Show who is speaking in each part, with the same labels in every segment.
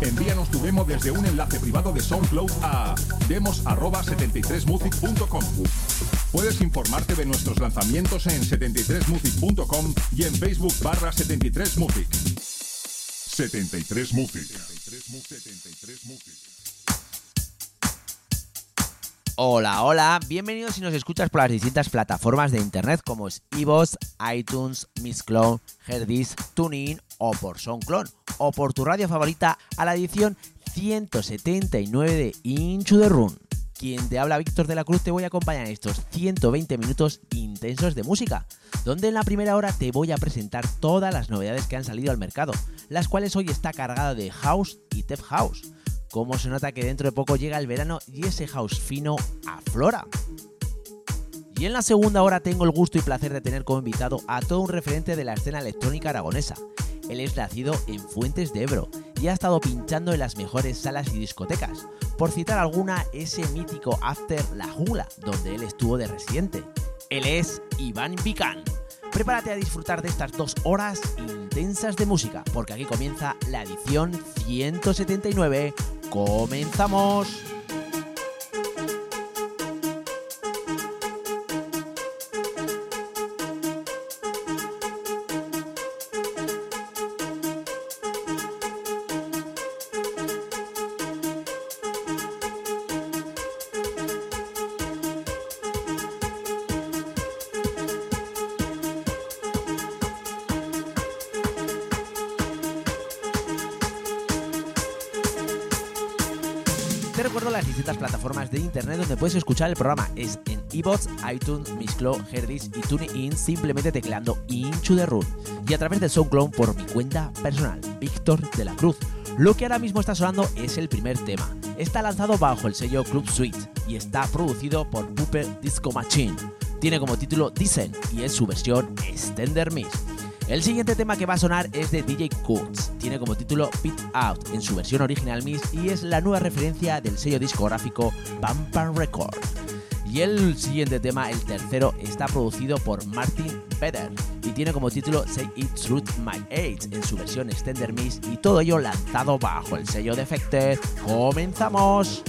Speaker 1: Envíanos tu demo desde un enlace privado de SoundCloud a demos@73music.com. Puedes informarte de nuestros lanzamientos en 73music.com y en Facebook barra 73music. 73 Music. 73 Music.
Speaker 2: Hola, hola, bienvenidos si nos escuchas por las distintas plataformas de internet como es iVoox, iTunes, Mixcloud, Herdis, TuneIn o por SoundCloud o por tu radio favorita a la edición 179 de Inchu the Run. Quien te habla Víctor de la Cruz te voy a acompañar en estos 120 minutos intensos de música, donde en la primera hora te voy a presentar todas las novedades que han salido al mercado, las cuales hoy está cargada de house y tech house. Como se nota que dentro de poco llega el verano y ese house fino aflora. Y en la segunda hora tengo el gusto y placer de tener como invitado a todo un referente de la escena electrónica aragonesa. Él es nacido en Fuentes de Ebro y ha estado pinchando en las mejores salas y discotecas. Por citar alguna, ese mítico After La Jungla, donde él estuvo de residente. Él es Iván Vicán. Prepárate a disfrutar de estas dos horas intensas de música, porque aquí comienza la edición 179. ¡Comenzamos! Internet donde puedes escuchar el programa. Es en iBots, iTunes, Mixcloud, Herdis y TuneIn simplemente tecleando Into the Room. Y a través de SoundCloud por mi cuenta personal, Víctor de la Cruz. Lo que ahora mismo está sonando es el primer tema. Está lanzado bajo el sello Club Suite y está producido por Puper Disco Machine. Tiene como título Descent y es su versión Extender Mix. El siguiente tema que va a sonar es de DJ Kurtz. Tiene como título Beat Out en su versión original Mix y es la nueva referencia del sello discográfico Bumper Record. Y el siguiente tema, el tercero, está producido por Martin Peter y tiene como título Say It Through My Age en su versión Extender Mix y todo ello lanzado bajo el sello Defected. ¡Comenzamos!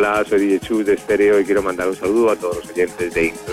Speaker 3: Hola, soy DJ Chu de Stereo y quiero mandar un saludo a todos los oyentes de Into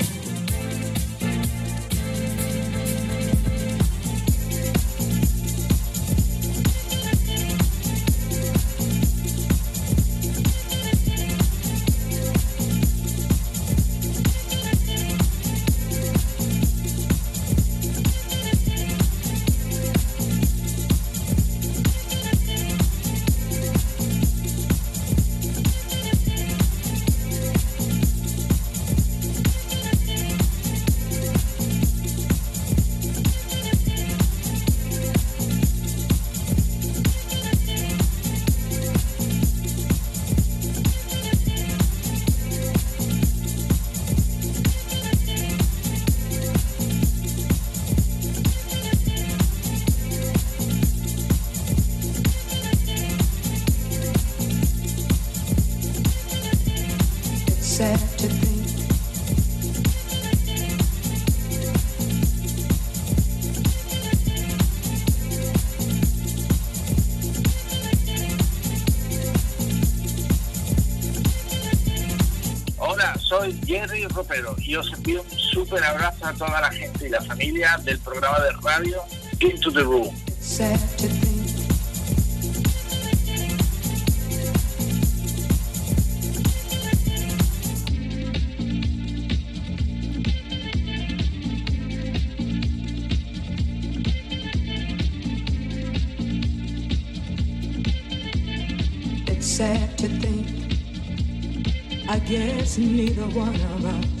Speaker 4: Ropero y os envío un súper abrazo a toda la gente y la familia del programa de radio Into the Room.
Speaker 3: sad to think I guess neither one of us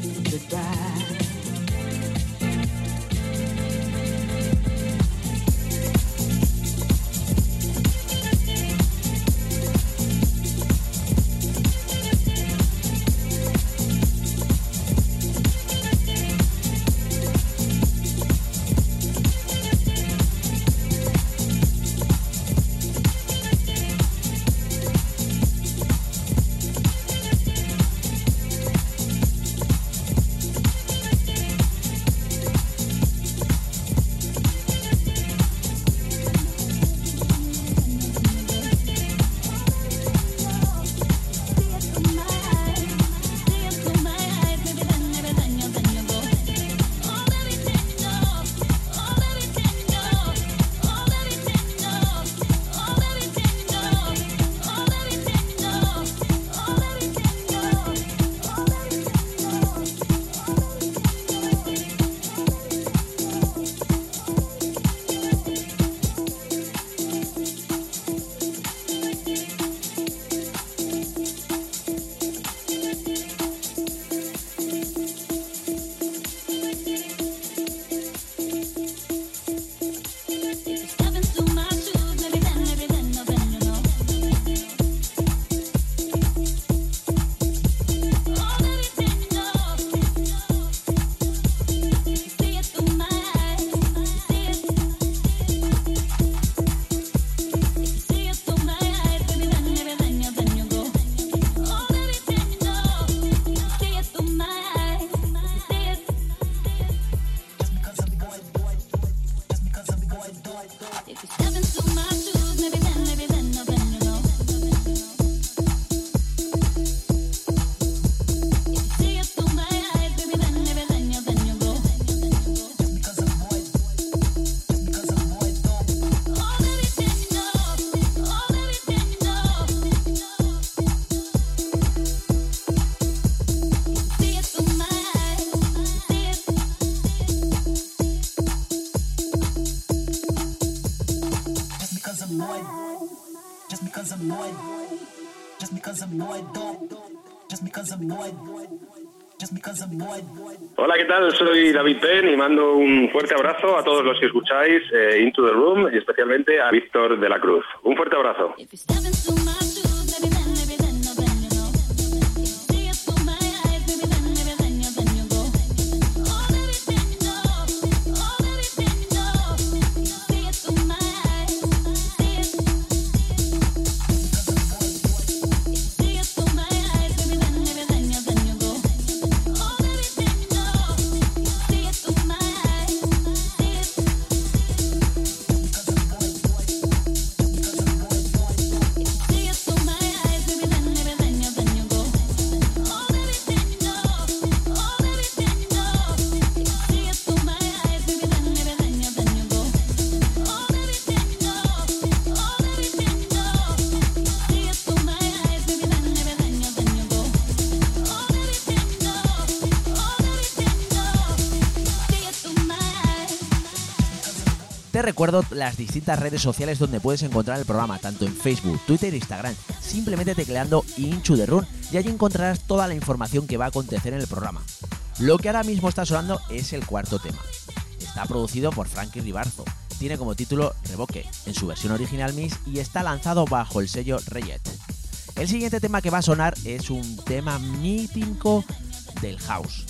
Speaker 5: fuerte abrazo a todos los que escucháis eh, Into the Room y especialmente a Víctor de la Cruz. Un fuerte abrazo.
Speaker 2: Recuerdo las distintas redes sociales donde puedes encontrar el programa, tanto en Facebook, Twitter e Instagram, simplemente tecleando Into the Run y allí encontrarás toda la información que va a acontecer en el programa. Lo que ahora mismo está sonando es el cuarto tema. Está producido por Frankie Ribarzo, tiene como título Revoque en su versión original Miss y está lanzado bajo el sello Reyet. El siguiente tema que va a sonar es un tema mítico del house.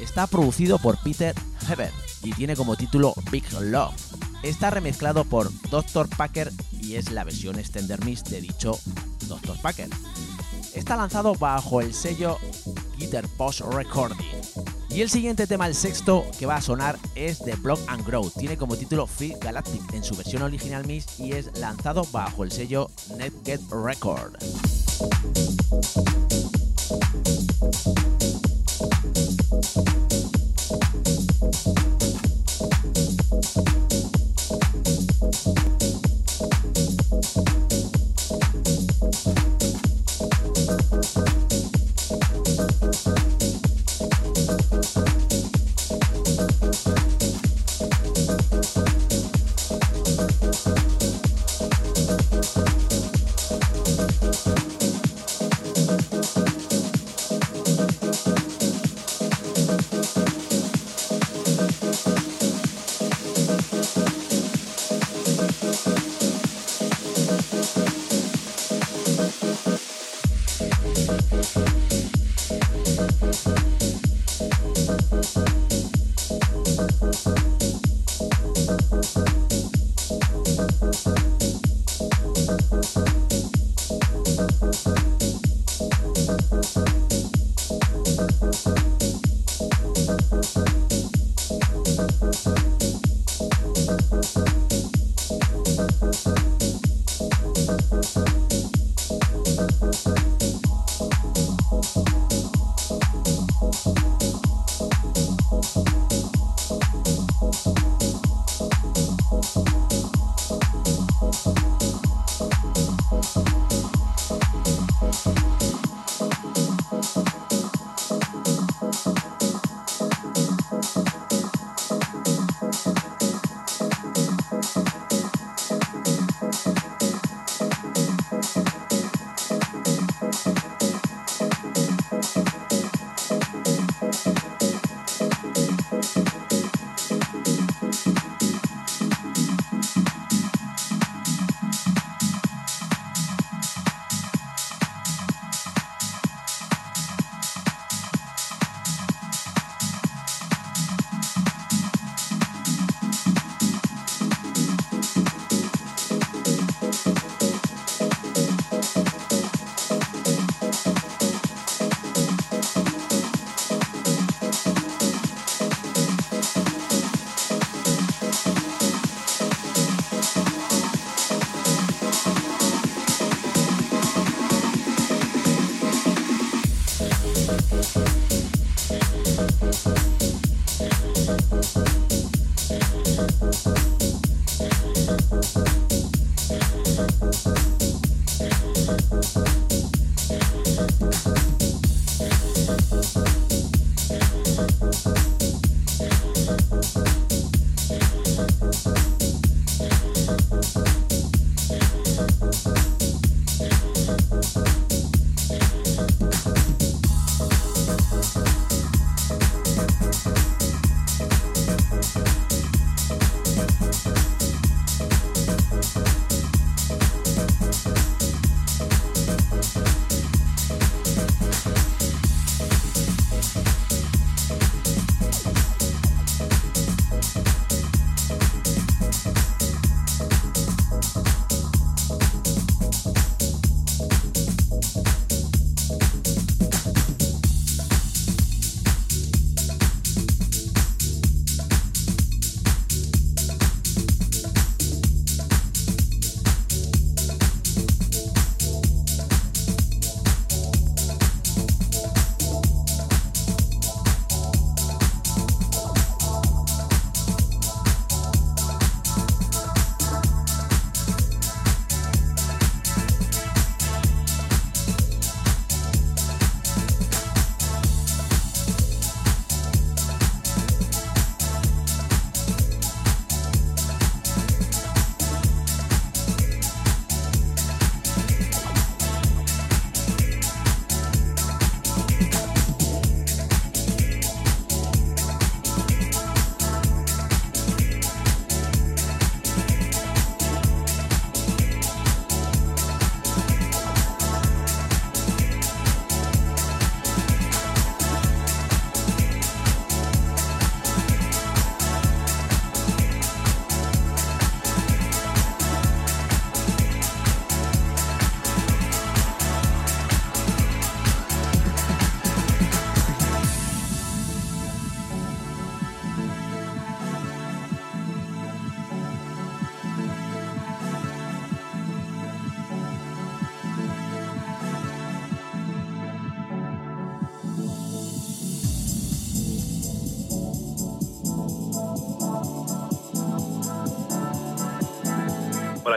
Speaker 2: Está producido por Peter Heber y tiene como título Big Love. Está remezclado por Dr. Packer y es la versión extender mix de dicho Dr. Packer. Está lanzado bajo el sello Guitar Post Recording. Y el siguiente tema, el sexto que va a sonar, es de Block and Grow. Tiene como título Free Galactic en su versión original mix y es lanzado bajo el sello NetGet Record.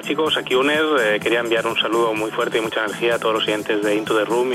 Speaker 6: Chicos, aquí Uner. Eh, quería enviar un saludo muy fuerte y mucha energía a todos los oyentes de Into the Room.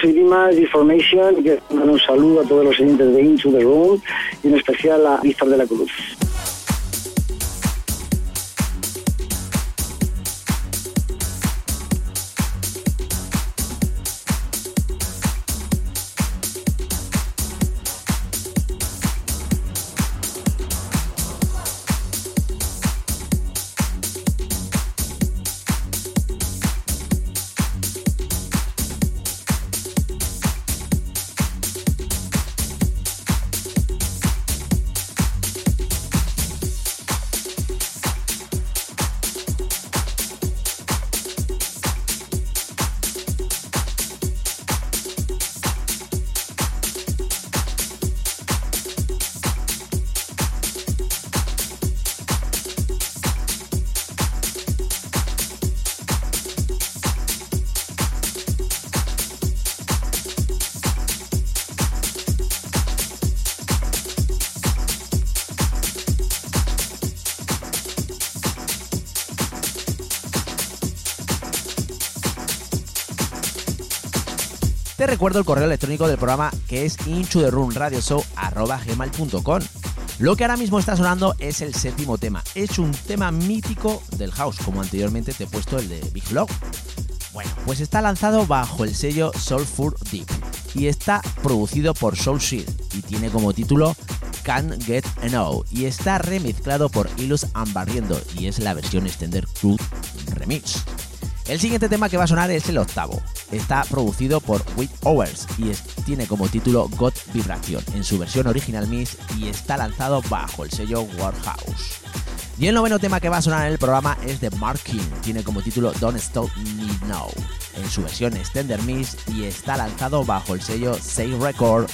Speaker 7: Soy Dimas de Information un saludo a todos los oyentes de Into the Room y en especial a Víctor de la Cruz.
Speaker 2: Recuerdo el correo electrónico del programa que es inchotherunradioshow.gmail.com Lo que ahora mismo está sonando es el séptimo tema. Es un tema mítico del house, como anteriormente te he puesto el de Big Log. Bueno, pues está lanzado bajo el sello Soulful Deep y está producido por Soul Shield y tiene como título Can't Get Enough y está remezclado por Ilus Ambarriendo y es la versión Extender Crew Remix. El siguiente tema que va a sonar es el octavo. Está producido por With Hours y tiene como título God Vibration. En su versión original mix y está lanzado bajo el sello Warhouse. Y el noveno tema que va a sonar en el programa es de Mark King, tiene como título Don't Stop Me Now. En su versión Extender Mix y está lanzado bajo el sello Say Record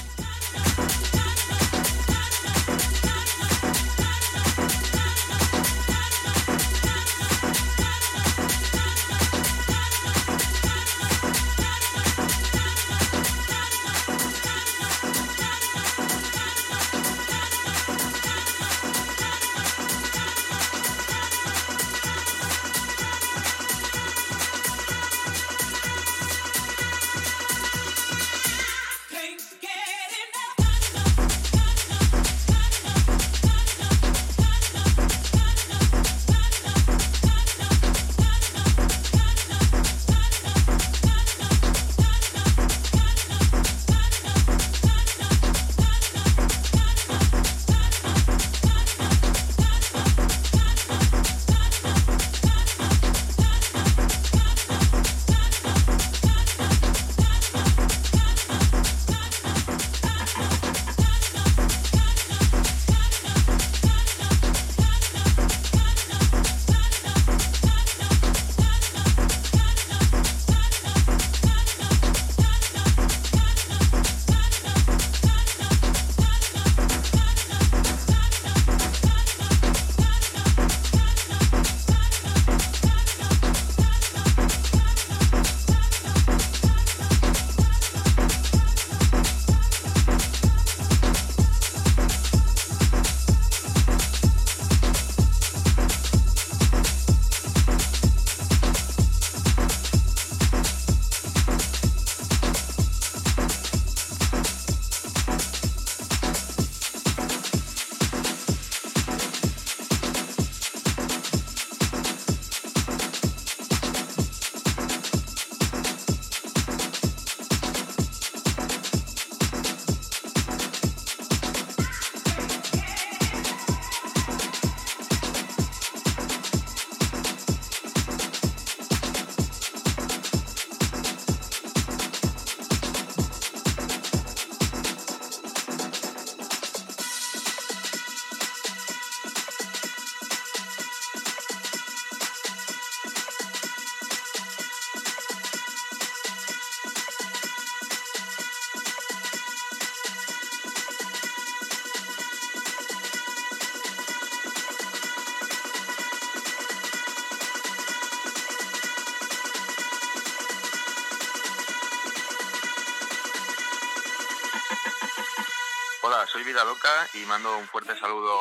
Speaker 8: Vida Loca y mando un fuerte saludo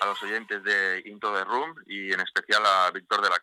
Speaker 8: a los oyentes de Into the Room y en especial a Víctor de la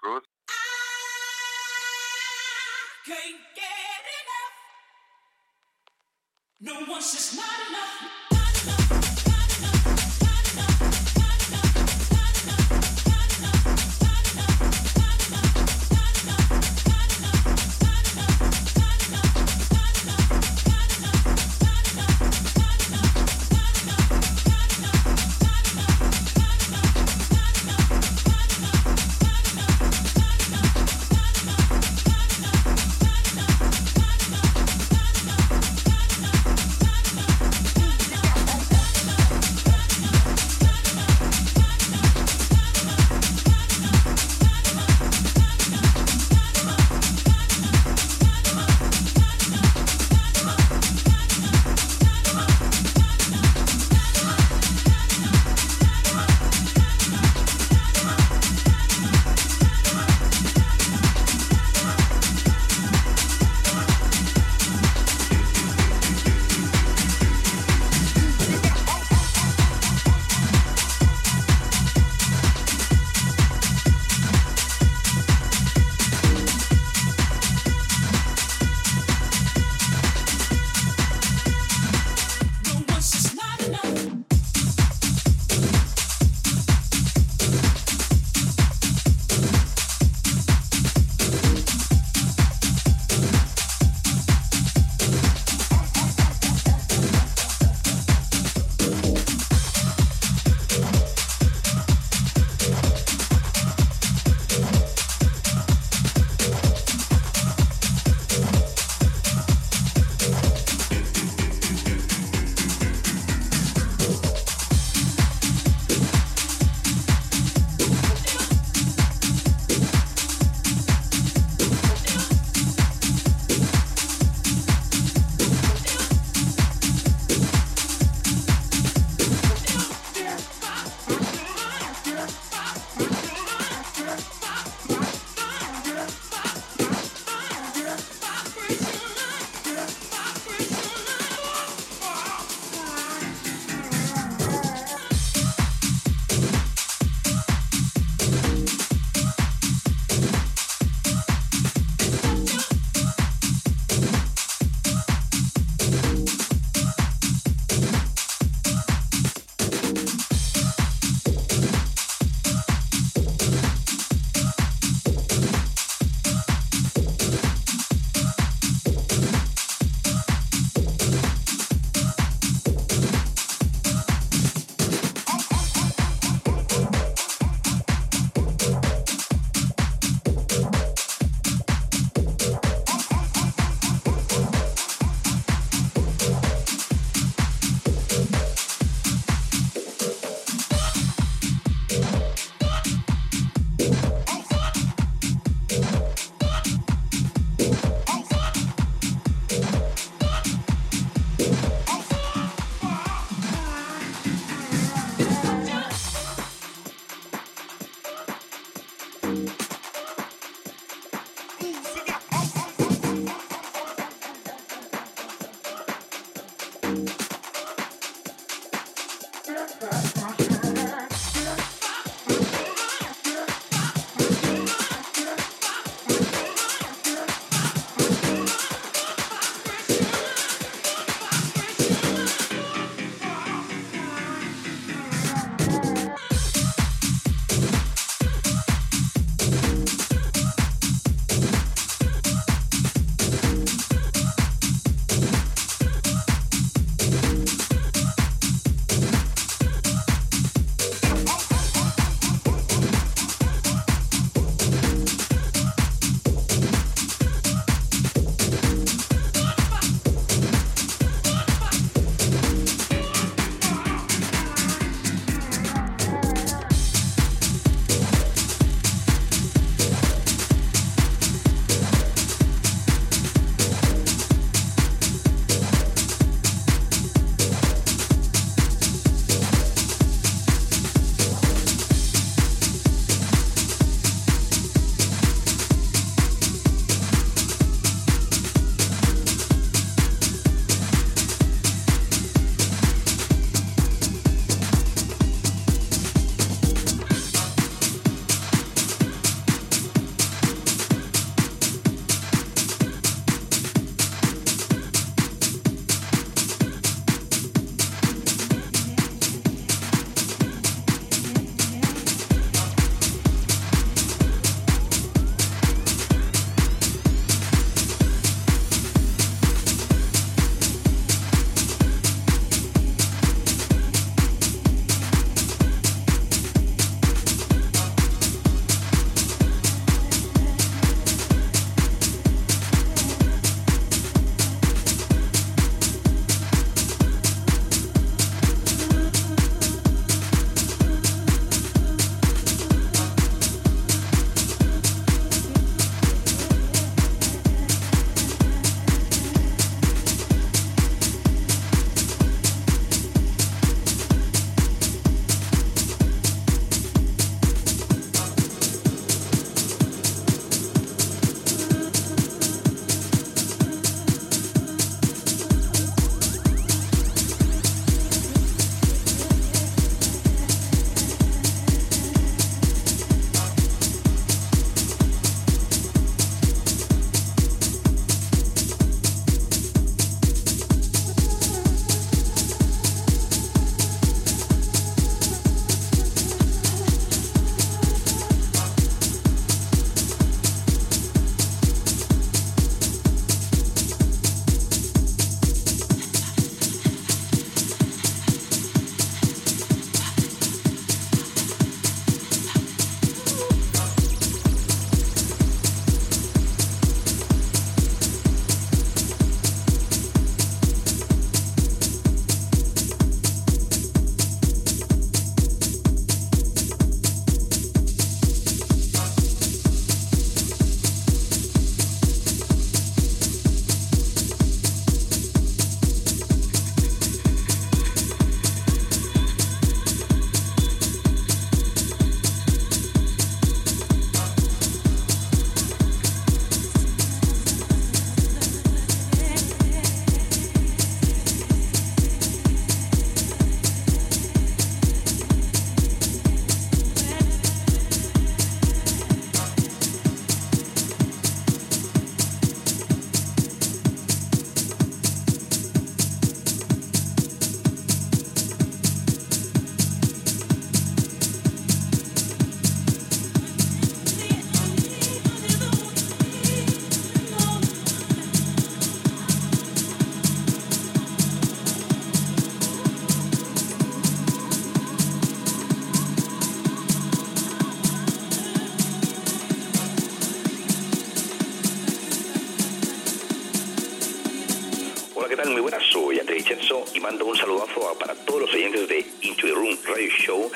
Speaker 9: mando un saludazo para todos los oyentes de Into the Room Radio Show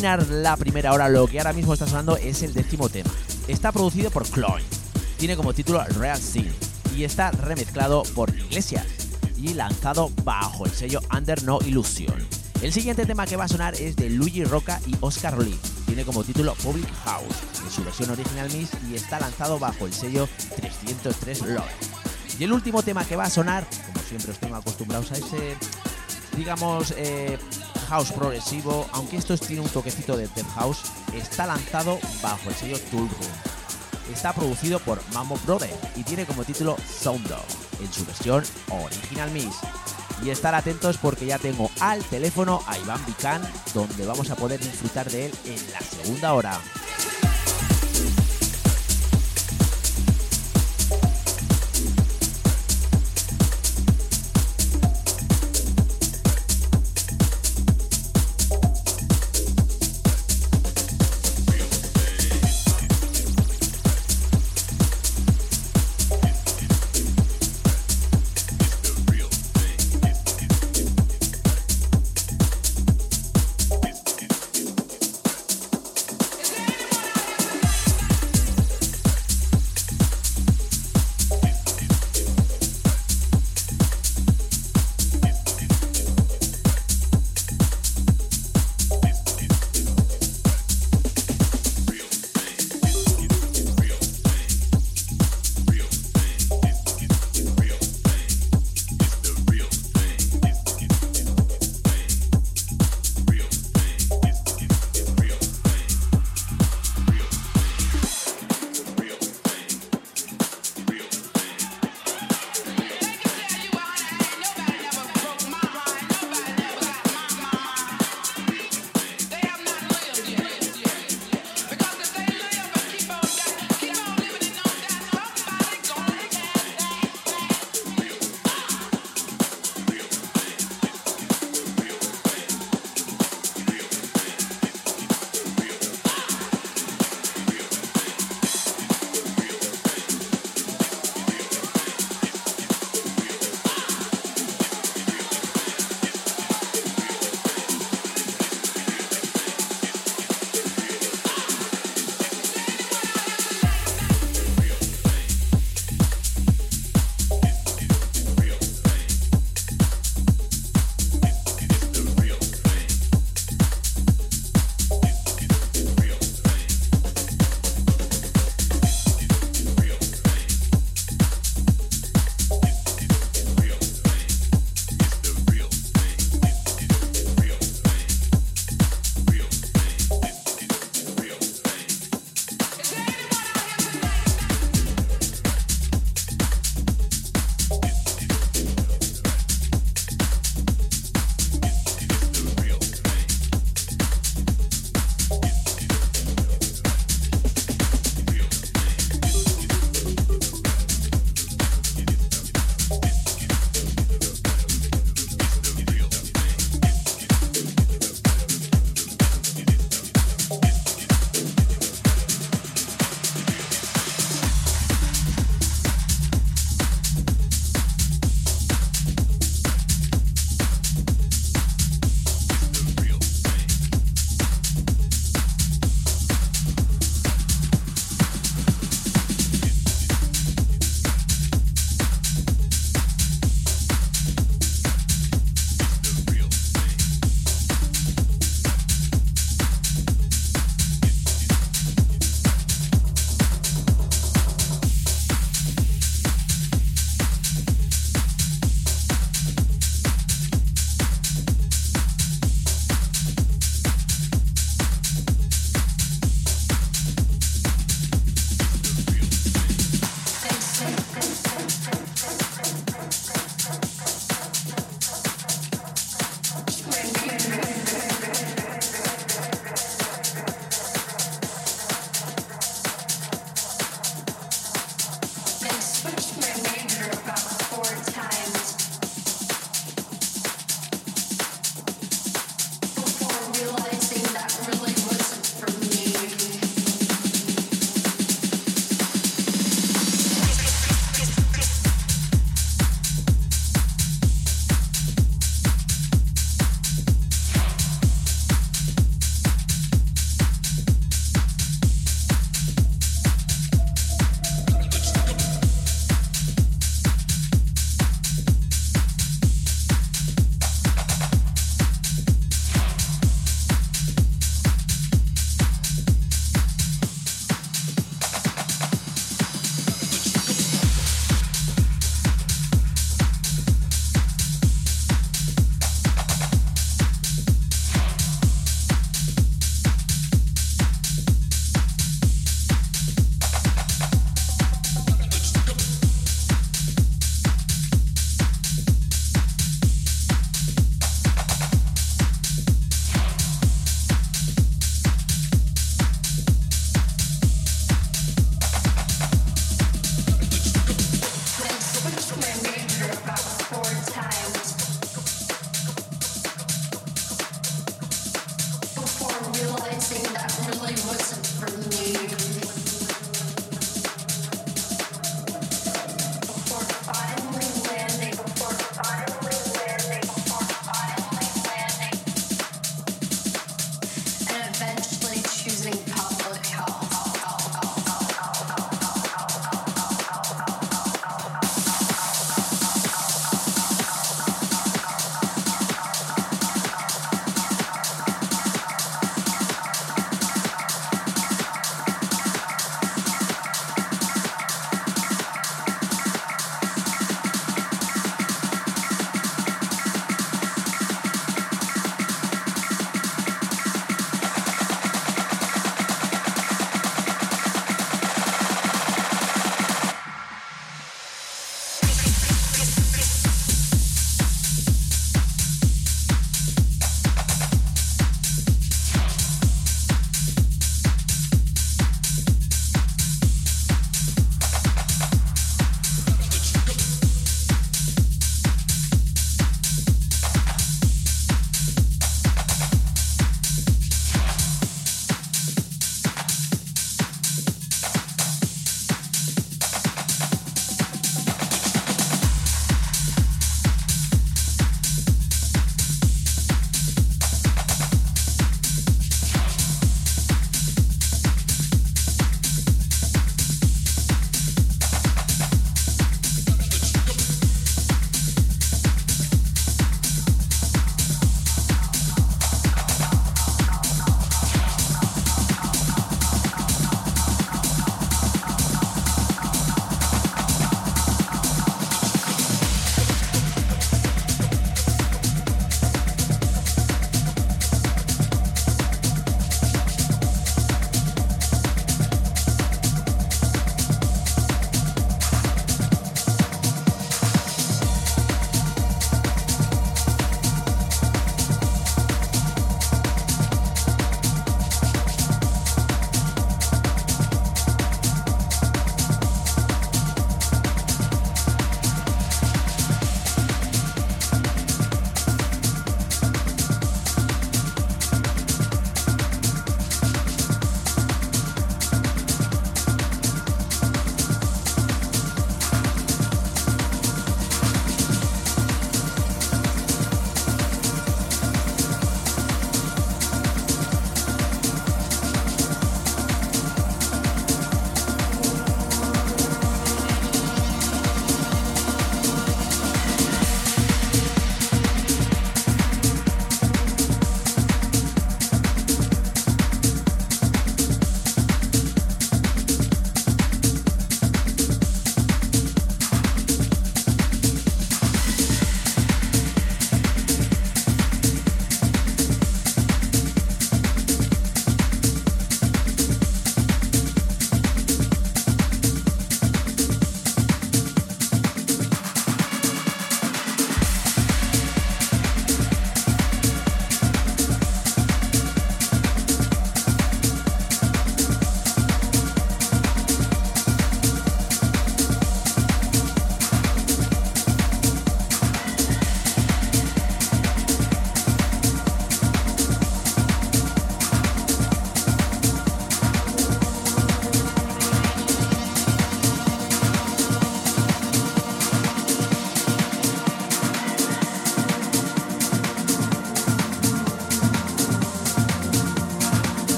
Speaker 2: terminar la primera hora, lo que ahora mismo está sonando es el décimo tema. Está producido por Chloe, tiene como título Real Sin y está remezclado por Iglesias y lanzado bajo el sello Under No Illusion. El siguiente tema que va a sonar es de Luigi Roca y Oscar Lee. Tiene como título Public House en su versión original Mix y está lanzado bajo el sello 303 Love. Y el último tema que va a sonar, como siempre os tengo acostumbrados a ese, digamos, eh, house progresivo, aunque esto tiene un toquecito de Death House, está lanzado bajo el sello Room. Está producido por Mambo Brother y tiene como título Sound en su versión original Mix. Y estar atentos porque ya tengo al teléfono a Iván Vicán, donde vamos a poder disfrutar de él en la segunda hora.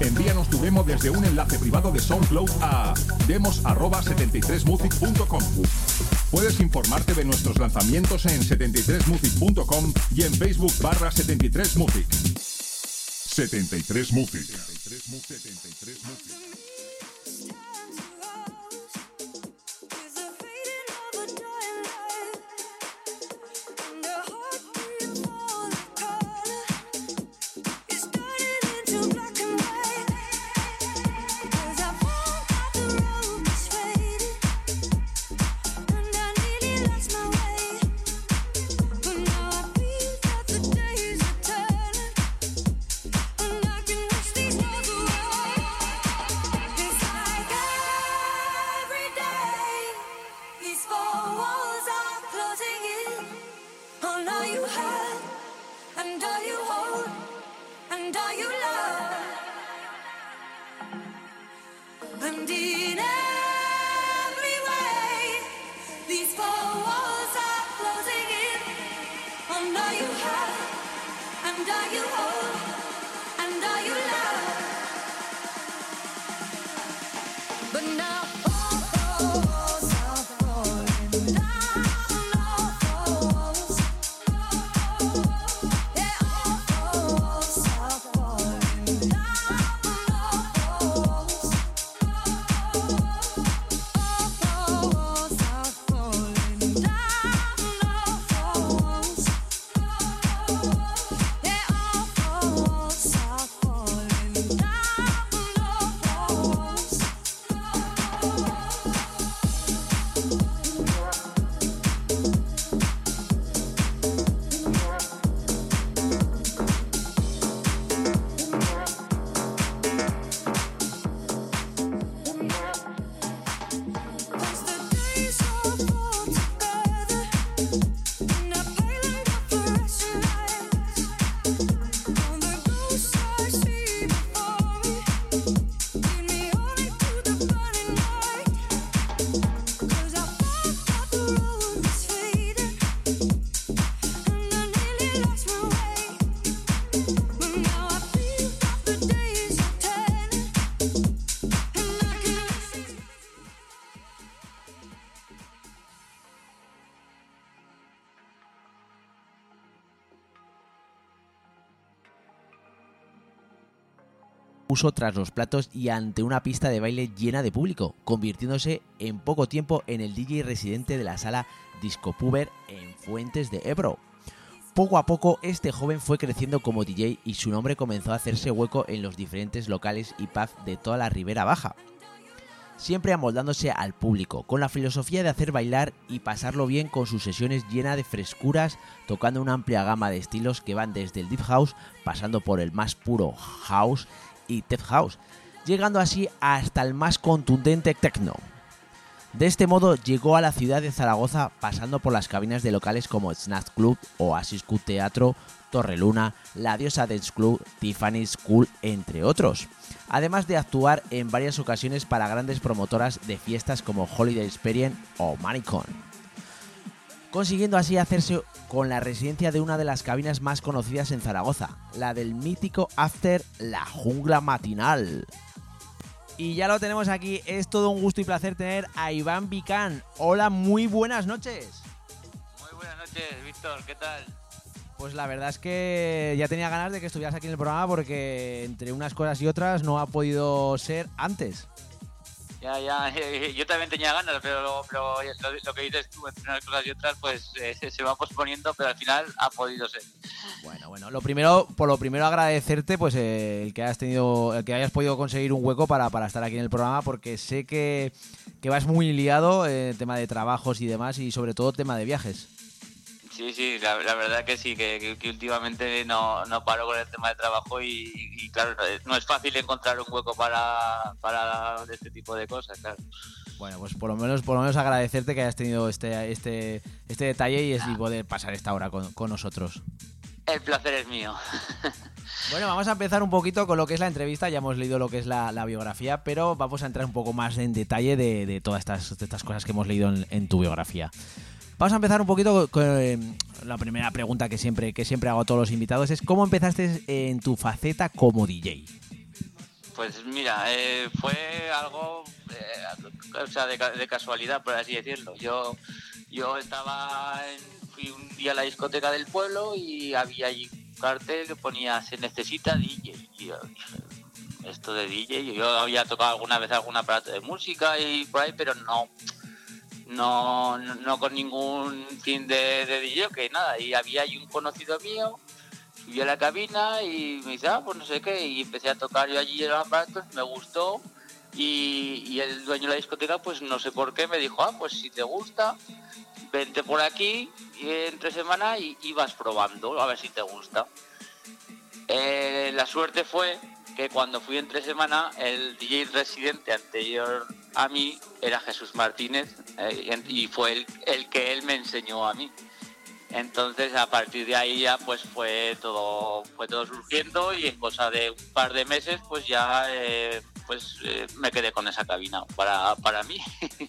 Speaker 1: Envíanos tu demo desde un enlace privado de SoundCloud a demos@73music.com. Puedes informarte de nuestros lanzamientos en 73music.com y en Facebook barra 73music.
Speaker 10: 73
Speaker 2: tras los platos y ante una pista de baile llena de público, convirtiéndose en poco tiempo en el DJ residente de la sala Disco Puber en Fuentes de Ebro. Poco a poco este joven fue creciendo como DJ y su nombre comenzó a hacerse hueco en los diferentes locales y pubs de toda la Ribera Baja. Siempre amoldándose al público, con la filosofía de hacer bailar y pasarlo bien con sus sesiones llenas de frescuras, tocando una amplia gama de estilos que van desde el deep house, pasando por el más puro house y tech house, llegando así hasta el más contundente techno. De este modo llegó a la ciudad de Zaragoza pasando por las cabinas de locales como Snack Club, Oasis Q Teatro, Torreluna, La Diosa Dance Club, Tiffany's School, entre otros. Además de actuar en varias ocasiones para grandes promotoras de fiestas como Holiday Experience o Manicon. Consiguiendo así hacerse con la residencia de una de las cabinas más conocidas en Zaragoza, la del mítico After La Jungla Matinal. Y ya lo tenemos aquí, es todo un gusto y placer tener a Iván Vicán. Hola, muy buenas noches.
Speaker 11: Muy buenas noches, Víctor, ¿qué tal?
Speaker 2: Pues la verdad es que ya tenía ganas de que estuvieras aquí en el programa porque entre unas cosas y otras no ha podido ser antes.
Speaker 11: Ya, ya, yo también tenía ganas, pero, lo, que dices tú, entre unas cosas y otras, pues eh, se va posponiendo, pero al final ha podido ser.
Speaker 2: Bueno, bueno, lo primero, por lo primero agradecerte pues eh, el que hayas tenido, el que hayas podido conseguir un hueco para, para estar aquí en el programa, porque sé que, que vas muy liado en tema de trabajos y demás, y sobre todo tema de viajes.
Speaker 11: Sí, sí, la, la verdad que sí, que, últimamente no, no paro con el tema de trabajo y, y, claro, no es fácil encontrar un hueco para, para este tipo de cosas, claro.
Speaker 2: Bueno, pues por lo menos, por lo menos agradecerte que hayas tenido este, este, este detalle y, es, y poder pasar esta hora con, con nosotros.
Speaker 11: El placer es mío.
Speaker 2: Bueno, vamos a empezar un poquito con lo que es la entrevista. Ya hemos leído lo que es la, la biografía, pero vamos a entrar un poco más en detalle de, de todas estas, de estas cosas que hemos leído en, en tu biografía. Vamos a empezar un poquito con eh, la primera pregunta que siempre, que siempre hago a todos los invitados: es ¿cómo empezaste en tu faceta como DJ?
Speaker 11: Pues mira, eh, fue algo eh, o sea, de, ca- de casualidad, por así decirlo. Yo, yo estaba en, fui un día a la discoteca del pueblo y había allí un cartel que ponía se necesita DJ. Y yo esto de DJ, yo había tocado alguna vez algún aparato de música y por ahí, pero no, no, no, no con ningún fin de, DJ, que nada. Y había allí un conocido mío subí a la cabina y me dice, ah, pues no sé qué, y empecé a tocar yo allí los aparatos, me gustó, y, y el dueño de la discoteca, pues no sé por qué, me dijo, ah, pues si te gusta, vente por aquí entre semana y, y vas probando, a ver si te gusta. Eh, la suerte fue que cuando fui entre semana, el DJ residente anterior a mí era Jesús Martínez, eh, y fue el, el que él me enseñó a mí. Entonces a partir de ahí ya pues fue todo fue todo surgiendo y en cosa de un par de meses pues ya eh, pues eh, me quedé con esa cabina para, para mí.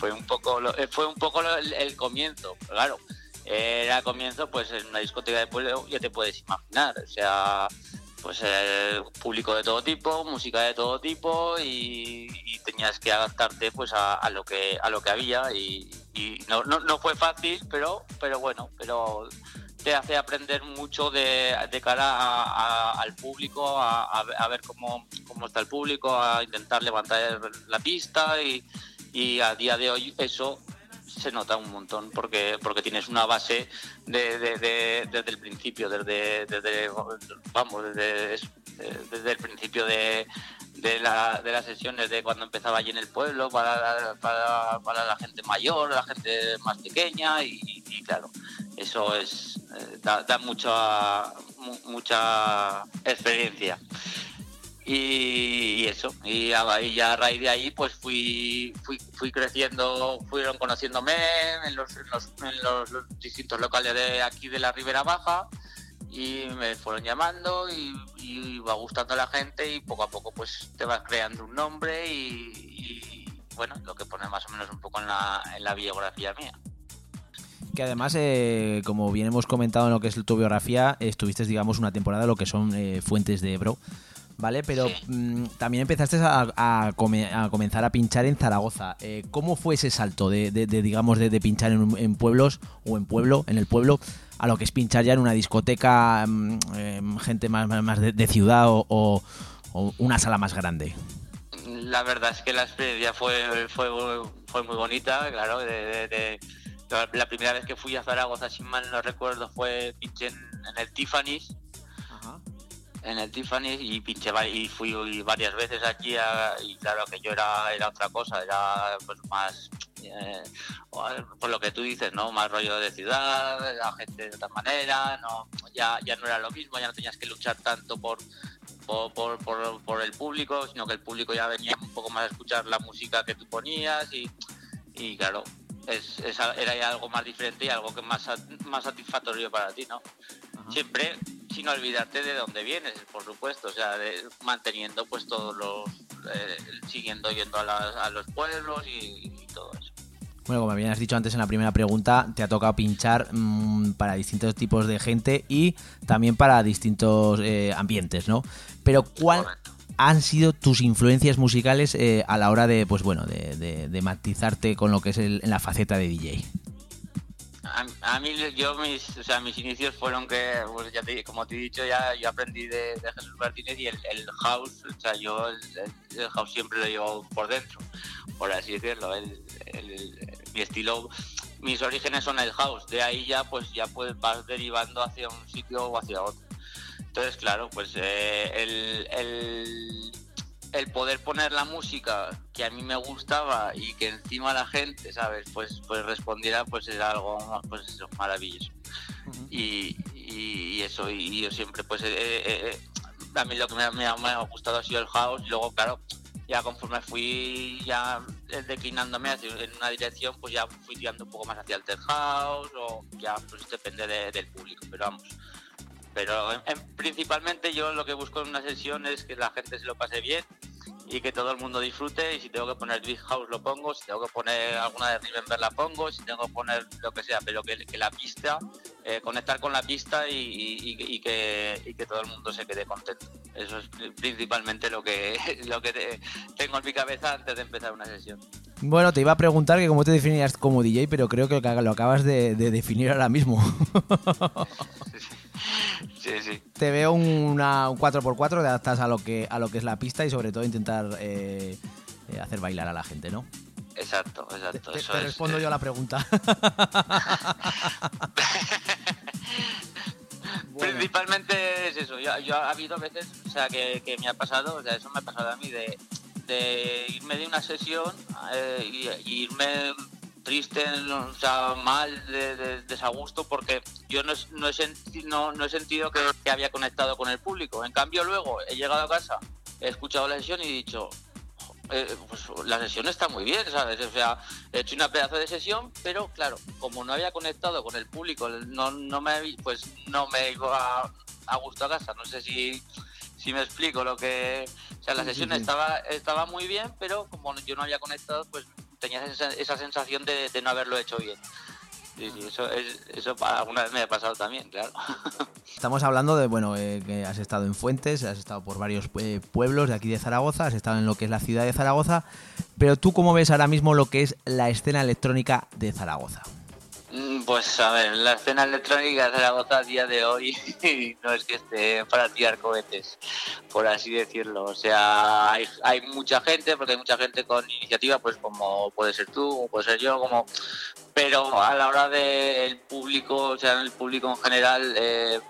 Speaker 11: Fue un poco lo- fue un poco el comienzo claro. Era comienzo pues en una discoteca de pueblo ya te puedes imaginar. O sea pues eh, público de todo tipo música de todo tipo y, tenías que adaptarte pues a, lo que a lo que había y, no, no, fue fácil pero pero bueno pero te hace aprender mucho de, de cara a- a- al público a, a ver- a ver cómo, cómo está el público a intentar levantar la pista y, y a día de hoy eso se nota un montón porque porque tienes una base de, de- de- desde el principio desde, desde vamos desde, desde el principio de, de, la, de las sesiones de cuando empezaba allí en el pueblo para, para, para la gente mayor la gente más pequeña y, y claro eso es eh, da, da mucha mu- mucha experiencia y, eso. Y ya a raíz de ahí pues fui fui, fui creciendo fueron conociéndome en los, en los, en distintos locales de aquí de la Ribera Baja y me fueron llamando y, iba gustando la gente y poco a poco pues te vas creando un nombre y, y, bueno lo que pone más o menos un poco en la, en la biografía mía.
Speaker 2: Que además, eh, como bien hemos comentado en lo que es tu biografía, estuviste, digamos, una temporada en lo que son eh, Fuentes de Ebro, ¿vale? Pero mm, también empezaste a, a come- a comenzar a pinchar en Zaragoza. Eh, ¿Cómo fue ese salto de, de- de, digamos, de, de pinchar en, pueblos o en pueblo, en el pueblo, a lo que es pinchar ya en una discoteca, mm, eh, gente más, más- más de, ciudad o, o- o una sala más grande?
Speaker 11: La verdad es que la experiencia fue, fue, fue muy bonita, claro. De, de- de- la- primera vez que fui a Zaragoza, si mal no recuerdo, fue pinché en, en el Tiffany's. En el Tiffany's y pinché y fui varias veces allí a- y claro que yo era, era otra cosa, era pues más eh, por lo que tú dices, ¿no? Más rollo de ciudad, la gente de otra manera, no, ya, ya no era lo mismo, ya no tenías que luchar tanto por, por, por, por- por el público, sino que el público ya venía un poco más a escuchar la música que tú ponías y, y claro, es, era ya algo más diferente y algo que más, más satisfactorio para ti, ¿no? Siempre sin olvidarte de dónde vienes, por supuesto, o sea, de- manteniendo pues todos los, eh, siguiendo yendo a, las- a los pueblos y, y todo eso.
Speaker 2: Bueno, como bien has dicho antes en la primera pregunta, te ha tocado pinchar mm, para distintos tipos de gente y también para distintos eh, ambientes, ¿no? Pero ¿cuál han sido tus influencias musicales eh, a la hora de, pues bueno, de, de- de matizarte con lo que es el- en la faceta de DJ?
Speaker 11: A, a mí, yo mis, o sea, mis inicios fueron que, pues ya te- como te he dicho, ya yo aprendí de, de Jesús Martínez y el, el house, o sea, yo el, house siempre lo llevo por dentro, por así decirlo. El- mi estilo, mis orígenes son el house, de ahí ya pues ya pues vas derivando hacia un sitio o hacia otro. Entonces, claro, pues eh, el, el, poder poner la música que a mí me gustaba y que encima la gente, ¿sabes? Pues, pues respondiera, pues era algo pues eso, maravilloso. y, y- y eso, y, yo siempre, pues eh, eh, eh, a mí lo que me, ha- me me ha gustado ha sido el house y luego, claro, ya conforme fui ya eh, declinándome hacia, en una dirección, pues ya fui tirando un poco más hacia el tech house o ya pues depende de- del público, pero vamos. Pero en- en- principalmente yo lo que busco en una sesión es que la gente se lo pase bien y que todo el mundo disfrute y si tengo que poner Big House lo pongo, si tengo que poner alguna de Remember la pongo, si tengo que poner lo que sea, pero que, que la pista, eh, conectar con la pista y, y- que, y que todo el mundo se quede contento. Eso es principalmente lo que, lo que te- tengo en mi cabeza antes de empezar una sesión.
Speaker 2: Bueno, te iba a preguntar que cómo te definirías como DJ, pero creo que lo acabas de, de definir ahora mismo.
Speaker 11: Sí, sí.
Speaker 2: te veo una, un 4x4, te adaptas a lo que a lo que es la pista y sobre todo intentar eh, eh, hacer bailar a la gente, ¿no?
Speaker 11: Exacto, exacto.
Speaker 2: Te,
Speaker 11: eso
Speaker 2: te
Speaker 11: es,
Speaker 2: respondo
Speaker 11: eh,
Speaker 2: yo a la pregunta.
Speaker 11: Principalmente es eso. Yo, yo ha habido veces, o sea, que, que me ha pasado, o sea, eso me ha pasado a mí de, de irme de una sesión eh, y, y irme triste, o sea, mal, de, de- desagusto, porque yo no, no, he, senti- no, no he sentido que, que había conectado con el público. En cambio, luego he llegado a casa, he escuchado la sesión y he dicho, eh, pues la sesión está muy bien, ¿sabes? O sea, he hecho una pedazo de sesión, pero claro, como no había conectado con el público, no, no me, pues no me iba a, a gusto a casa. No sé si, si me explico lo que... O sea, la
Speaker 2: Sí, sí,
Speaker 11: sesión
Speaker 2: sí.
Speaker 11: estaba estaba muy bien, pero como yo no había conectado, pues tenías esa, esa sensación de, no haberlo hecho bien. Eso, es, eso alguna vez me ha pasado también, claro.
Speaker 2: Estamos hablando de, bueno, eh, que has estado en Fuentes, has estado por varios eh, pueblos de aquí de Zaragoza, has estado en lo que es la ciudad de Zaragoza, pero tú cómo ves ahora mismo lo que es la escena electrónica de Zaragoza?
Speaker 11: Mm, Pues a ver, la escena electrónica de Zaragoza a día de hoy no es que esté para tirar cohetes, por así decirlo. O sea, hay, mucha gente, porque hay mucha gente con iniciativa, pues como puede ser tú, como puede ser yo, como pero a la hora del público, o sea, el público en general, eh,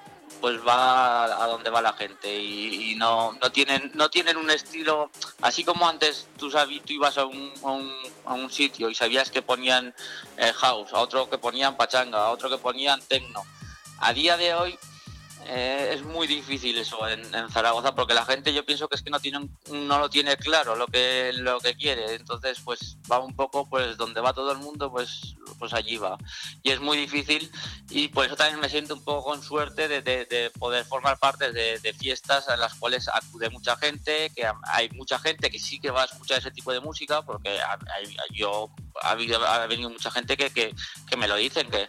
Speaker 11: pues va a, donde va la gente y, no, no tienen no tienen un estilo así como antes tú sabías tú ibas a un, a un, a un sitio y sabías que ponían eh, house a otro que ponían pachanga a otro que ponían techno. A día de hoy eh, es muy difícil eso en, Zaragoza porque la gente yo pienso que es que no tiene no lo tiene claro lo que lo que quiere. Entonces pues va un poco pues donde va todo el mundo pues pues allí va. Y es muy difícil y por eso también me siento un poco con suerte de, de- de poder formar parte de, fiestas en las cuales acude mucha gente que hay mucha gente que sí que va a escuchar ese tipo de música porque yo ha venido mucha gente que, que, que me lo dicen que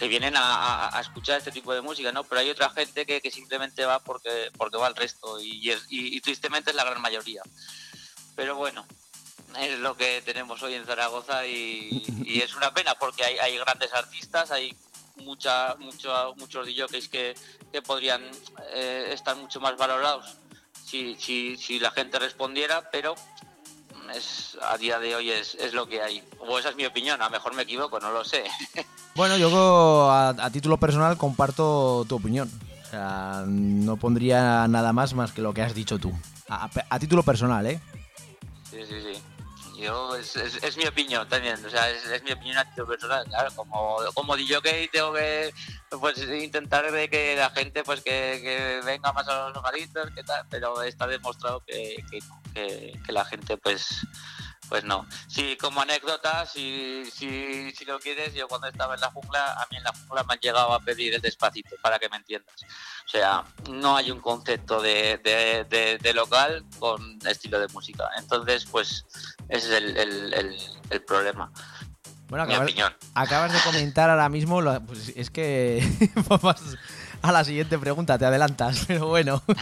Speaker 11: que vienen a, escuchar este tipo de música, ¿no? Pero hay otra gente que, simplemente va porque porque va al resto y, es- y- tristemente es la gran mayoría. Pero bueno, es lo que tenemos hoy en Zaragoza y, es una pena porque hay, hay grandes artistas, hay mucha, mucho, muchos DJs que, que podrían eh, estar mucho más valorados si, si, si la gente respondiera, pero es a día de hoy es, es lo que hay. O esa es mi opinión, a lo mejor me equivoco, no lo sé.
Speaker 2: Bueno, yo a, a título personal comparto tu opinión. O sea, no pondría nada más más que lo que has dicho tú. A, a- título personal, ¿eh?
Speaker 11: Sí, sí, sí. Yo, es, es, es mi opinión también, o sea, es, es mi opinión a título personal, claro, como, como DJ tengo que pues intentar de que la gente pues que, que venga más a los localitos, que tal, pero está demostrado que, que, que- que la gente pues pues no. Sí, como anécdota, si, si, si lo quieres, yo cuando estaba en la jungla, a mí en la jungla me han llegado a pedir el despacito, para que me entiendas. O sea, no hay un concepto de, de- de- de local con estilo de música. Entonces, pues, ese es el, el- el- el problema.
Speaker 2: Bueno,
Speaker 11: Mi
Speaker 2: acabas,
Speaker 11: opinión.
Speaker 2: acabas de comentar ahora mismo, lo- pues es que vamos a la siguiente pregunta, te adelantas, pero bueno.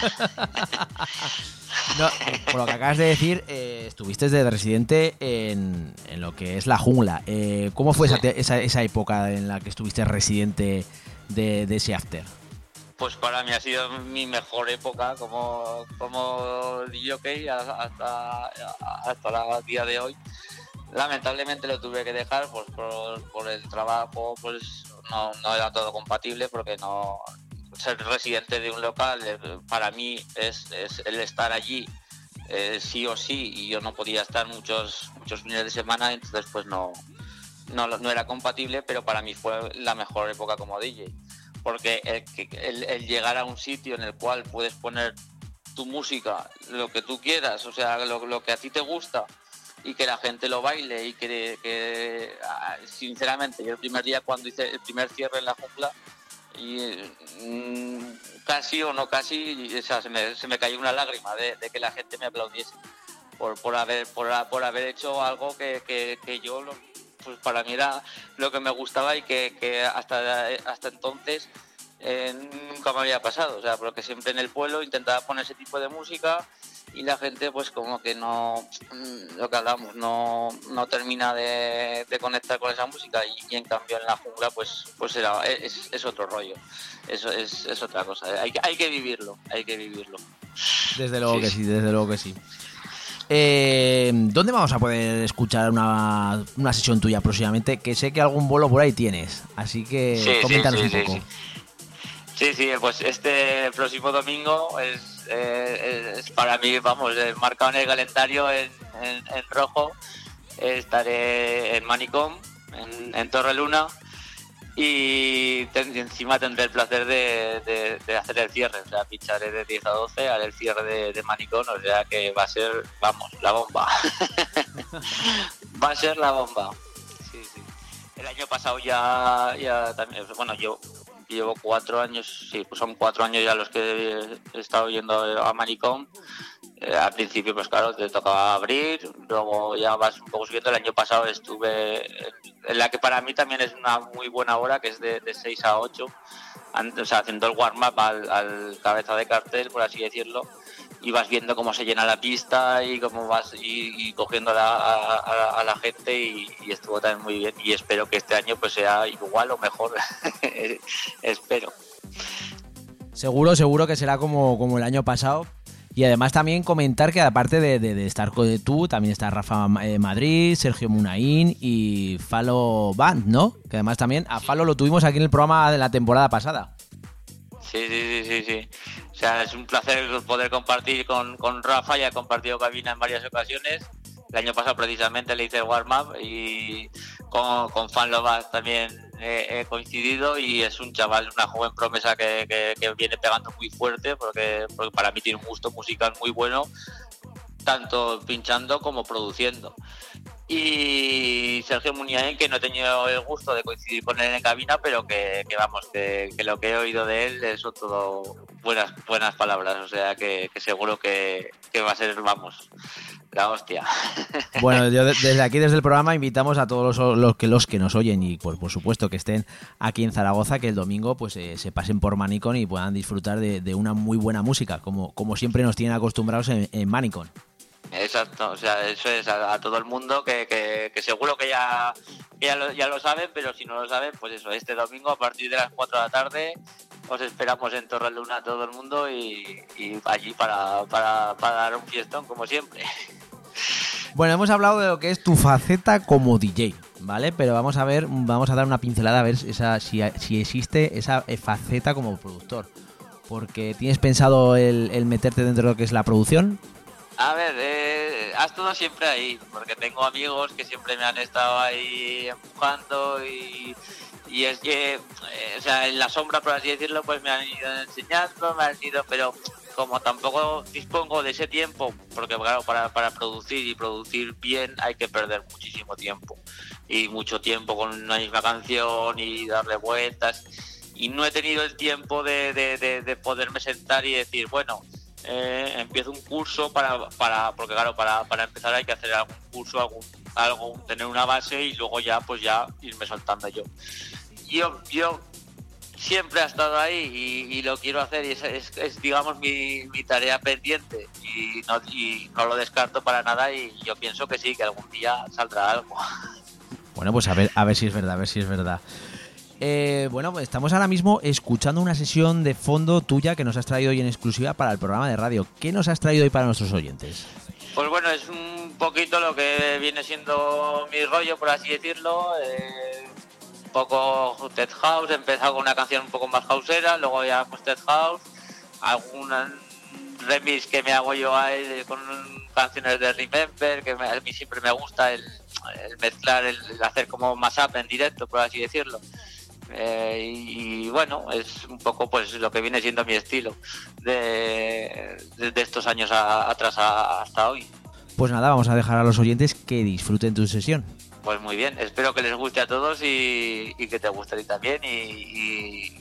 Speaker 2: No, por lo que acabas de decir, eh, estuviste de residente en, lo que es la jungla. Eh, ¿Cómo fue esa, esa, esa época en la que estuviste residente de, de ese after?
Speaker 11: Pues para mí ha sido mi mejor época como, como DJ hasta, hasta el día de hoy. Lamentablemente lo tuve que dejar pues, por, por el trabajo, pues no era todo compatible porque no ser residente de un local eh, para mí es, el estar allí eh, sí o sí y yo no podía estar muchos muchos fines de semana entonces pues no, no, no era compatible pero para mí fue la mejor época como DJ porque el, llegar a un sitio en el cual puedes poner tu música, lo que tú quieras, o sea, lo, lo que a ti te gusta y que la gente lo baile y que, que, ah, sinceramente, yo el primer día cuando hice el primer cierre en la jungla y mm, casi o no casi, o sea, se, me, se me cayó una lágrima de, que la gente me aplaudiese por, por haber por, por haber hecho algo que, que- yo pues para mí era lo que me gustaba y que, que hasta hasta entonces eh, nunca me había pasado. O sea porque siempre en el pueblo intentaba poner ese tipo de música y la gente pues como que no mm, lo que hablamos no, no termina de, de conectar con esa música y, y en cambio en la jungla pues pues era es, es otro rollo eso es, es otra cosa hay, que- hay que vivirlo hay que vivirlo
Speaker 2: Desde luego
Speaker 11: Sí,
Speaker 2: que
Speaker 11: sí.
Speaker 2: desde luego que sí. Eh, ¿Dónde vamos a poder escuchar una, una sesión tuya próximamente? Que sé que algún vuelo por ahí tienes, así que
Speaker 11: Sí,
Speaker 2: coméntanos
Speaker 11: sí,
Speaker 2: un
Speaker 11: sí,
Speaker 2: poco.
Speaker 11: Sí. Sí, pues este próximo domingo es, eh, es para mí, vamos, eh, marcado en el calendario en, en- en rojo. Estaré en Manicom, en, en Torre Luna, y, ten- y encima tendré el placer de, de- de hacer el cierre. O sea, picharé de 10 a 12, haré el cierre de, de Manicom, o sea que va a ser, vamos, la bomba. va a ser la bomba. Sí, sí. El año pasado ya, ya también, bueno, yo llevo cuatro años, sí, pues son cuatro años ya los que he estado yendo a Manicom. Eh, al principio, pues claro, te tocaba abrir, luego ya vas un poco subiendo. El año pasado estuve en- la que para mí también es una muy buena hora, que es de, de 6 a 8, antes, o sea, haciendo el warm-up al cabeza de cartel, por así decirlo, y vas viendo cómo se llena la pista y cómo vas y, y cogiendo a la, a, a- a la gente y, y estuvo también muy bien y espero que este año pues sea igual o mejor espero
Speaker 2: Seguro, seguro que será como, como el año pasado. Y además también comentar que aparte de, de- de estar con tú, también está Rafa eh, Madrid, Sergio Munaín y Falo Band, ¿no? Que además también a Falo lo tuvimos aquí en el programa de la temporada pasada.
Speaker 11: Sí, sí, sí, sí, sí. O sea, es un placer poder compartir con, con Rafa, ya he compartido cabina en varias ocasiones. El año pasado precisamente le hice el warm-up y con, con Fan Lovas también he, he coincidido y es un chaval, una joven promesa que, que- que viene pegando muy fuerte porque, porque para mí tiene un gusto musical muy bueno, tanto pinchando como produciendo. Y Sergio Muniain, que no he tenido el gusto de coincidir con él en cabina, pero que, vamos, que, lo que he oído de él son todo buenas buenas palabras, o sea que, seguro que, va a ser, vamos, la hostia.
Speaker 2: Bueno, yo de- desde aquí, desde el programa, invitamos a todos los, que, los que nos oyen y por, por supuesto que estén aquí en Zaragoza, que el domingo pues eh, se pasen por Manicon y puedan disfrutar de, de una muy buena música, como, como siempre nos tienen acostumbrados en, en Manicon.
Speaker 11: Exacto, o sea, eso es a, a todo el mundo que, que- seguro que ya, ya, lo, ya lo saben, pero si no lo saben, pues eso, este domingo a partir de las 4 de la tarde os esperamos en Torre Luna todo el mundo y, allí para, para, para dar un fiestón como siempre.
Speaker 2: Bueno, hemos hablado de lo que es tu faceta como DJ, ¿vale? Pero vamos a ver, vamos a dar una pincelada a ver esa, si, si existe esa eh, faceta como productor. Porque tienes pensado el meterte dentro de lo que es la producción.
Speaker 11: A ver, eh, has estado siempre ahí, porque tengo amigos que siempre me han estado ahí empujando y, y es que, eh, o sea, en la sombra, por así decirlo, pues me han ido enseñando, me han ido, pero como tampoco dispongo de ese tiempo, porque claro, para, para producir y producir bien hay que perder muchísimo tiempo. Y mucho tiempo con una misma canción y darle vueltas. Y no he tenido el tiempo de, de- de- de poderme sentar y decir, bueno, eh, empiezo un curso para, para porque claro, para, para empezar hay que hacer algún curso, algún, algo, tener una base y luego ya pues ya irme soltando yo. Yo, yo siempre he estado ahí y, y lo quiero hacer y es, es- es, digamos mi, mi tarea pendiente y no, y no lo descarto para nada y yo pienso que sí, que algún día saldrá algo.
Speaker 2: Bueno, pues a ver, a ver si es verdad, a ver si es verdad. Eh, bueno, pues estamos ahora mismo escuchando una sesión de fondo tuya que nos has traído hoy en exclusiva para el programa de radio. ¿Qué nos has traído hoy para nuestros oyentes?
Speaker 11: Pues bueno, es un poquito lo que viene siendo mi rollo, por así decirlo. eh, un poco Ted House, he empezado con una canción un poco más houseera, luego ya pues Ted House, algún remix que me hago yo ahí con canciones de Remember, que me- a mí siempre me gusta el, el mezclar, el, el hacer como mashup en directo, por así decirlo. Eh, y, y bueno, es un poco pues lo que viene siendo mi estilo de, de- de estos años a- atrás a- hasta hoy.
Speaker 2: Pues nada, vamos a dejar a los oyentes que disfruten tu sesión.
Speaker 11: Pues muy bien, espero que les guste a todos y, y que te guste a ti también y,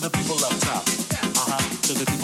Speaker 12: to the
Speaker 13: people up top. Uh huh. To the people.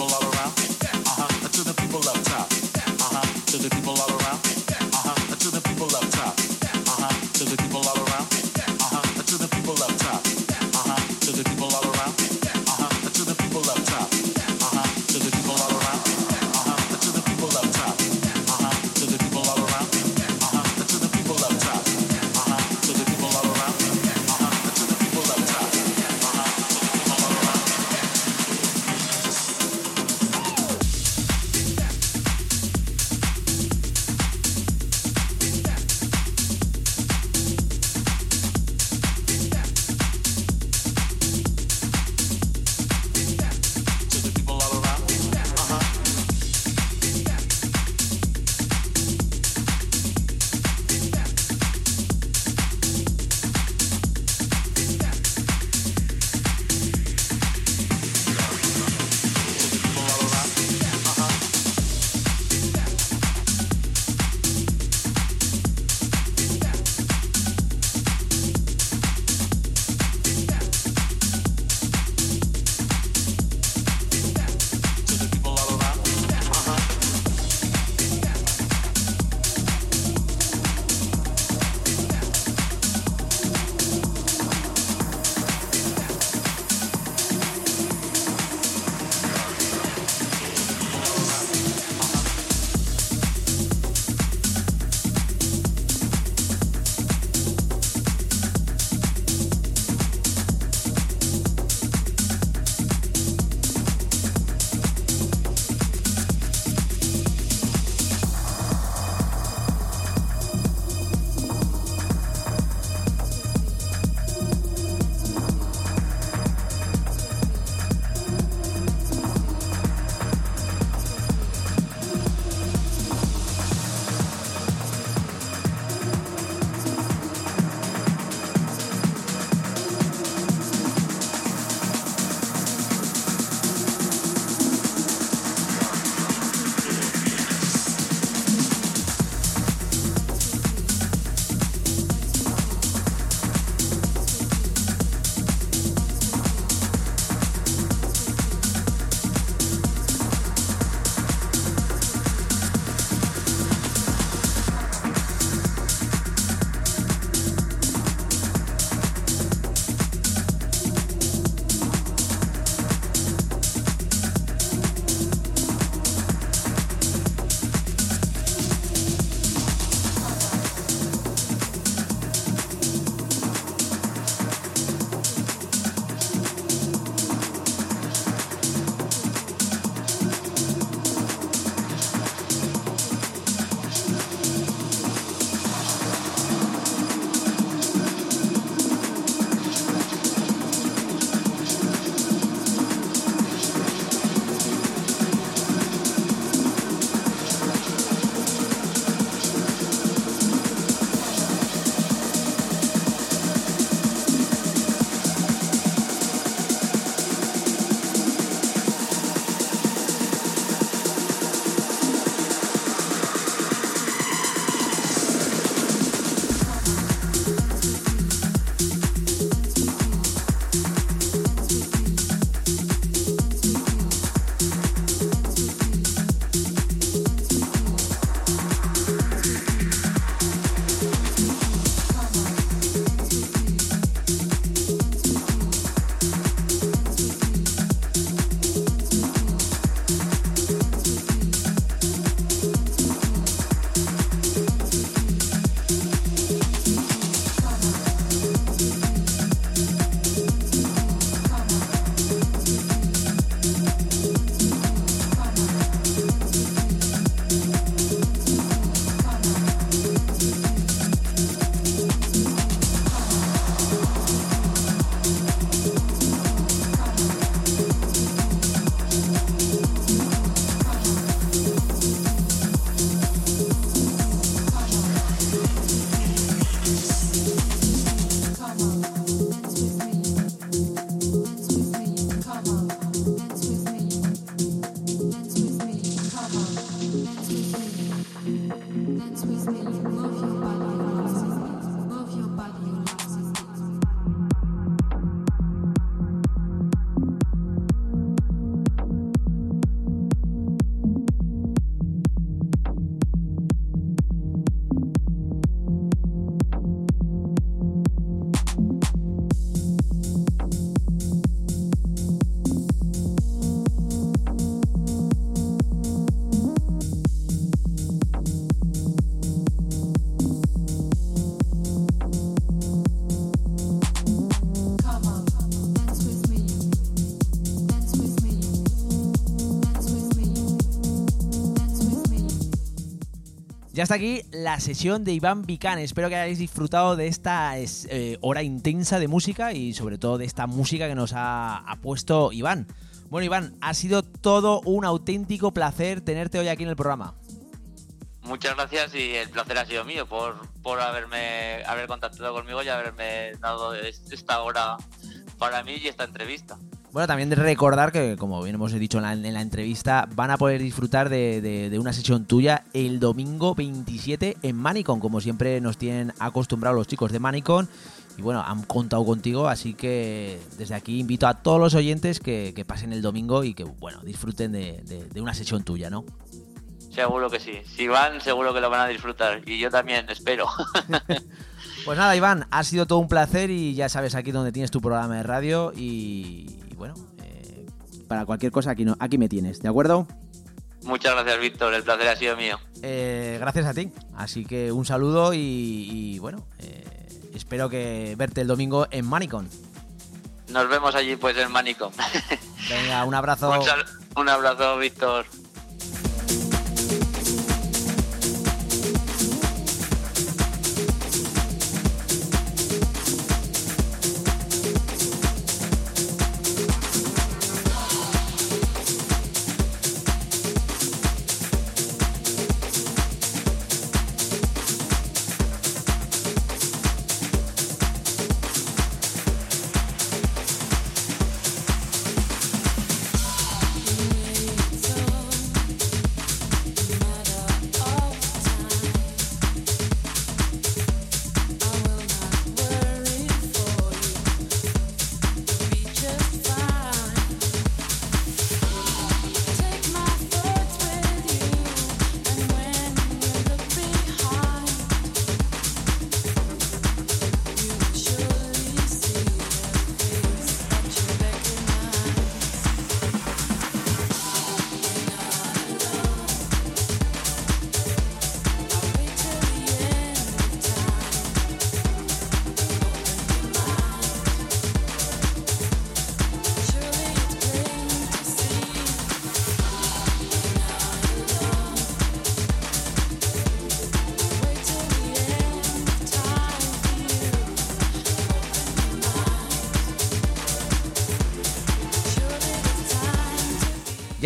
Speaker 2: Ya está aquí la sesión de Iván Vicán. Espero que hayáis disfrutado de esta es, eh, hora intensa de música y sobre todo de esta música que nos ha, ha puesto Iván. Bueno, Iván, ha sido todo un auténtico placer tenerte hoy aquí en el programa.
Speaker 10: Muchas gracias y el placer ha sido mío por, por haberme haber contactado conmigo y haberme dado es- esta hora para mí y esta entrevista.
Speaker 2: Bueno, también de recordar que, como bien hemos dicho en la, en la entrevista, van a poder disfrutar de, de- de una sesión tuya el domingo 27 en Manicon, como siempre nos tienen acostumbrados los chicos de Manicon. Y bueno, han contado contigo, así que desde aquí invito a todos los oyentes que, que pasen el domingo y que, bueno, disfruten de, de- una sesión tuya, ¿no?
Speaker 10: Seguro que sí. Si van, seguro que lo van a disfrutar. Y yo también, espero.
Speaker 2: Pues nada, Iván, ha sido todo un placer y ya sabes aquí donde tienes tu programa de radio y bueno, eh, para cualquier cosa aquí, no, aquí me tienes, ¿de acuerdo?
Speaker 10: Muchas gracias, Víctor. El placer ha sido mío.
Speaker 2: Eh, gracias a ti. Así que un saludo y, y, bueno, eh, espero que verte el domingo en Manicon.
Speaker 10: Nos vemos allí, pues, en Manico.
Speaker 2: Venga, un abrazo.
Speaker 10: Un abrazo, Víctor.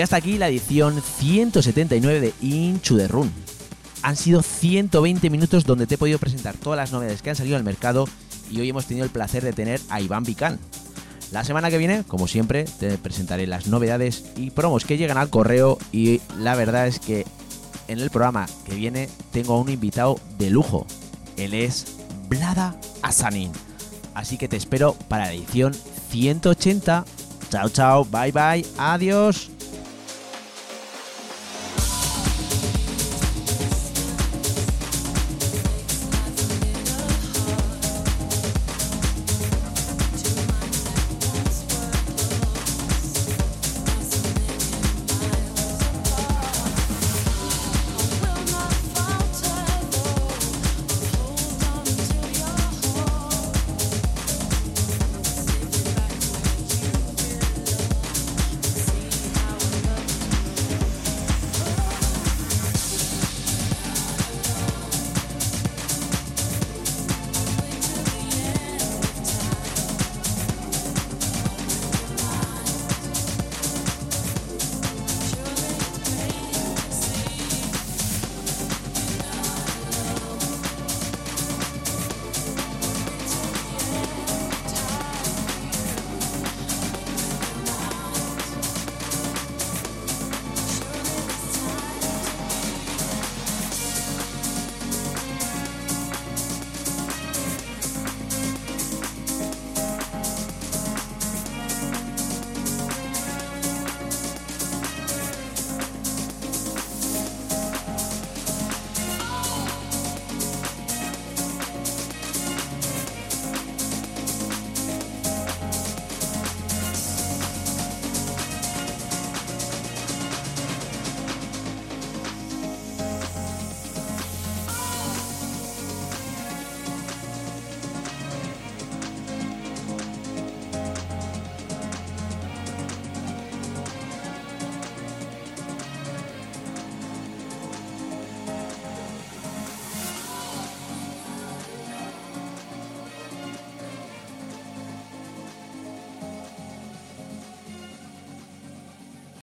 Speaker 2: Ya está aquí la edición 179 de Into the Run. Han sido 120 minutos donde te he podido presentar todas las novedades que han salido al mercado y hoy hemos tenido el placer de tener a Iván Vicán. La semana que viene, como siempre, te presentaré las novedades y promos que llegan al correo y la verdad es que en el programa que viene tengo a un invitado de lujo. Él es Blada Asanin. Así que te espero para la edición 180. Chao, chao, bye, bye, adiós.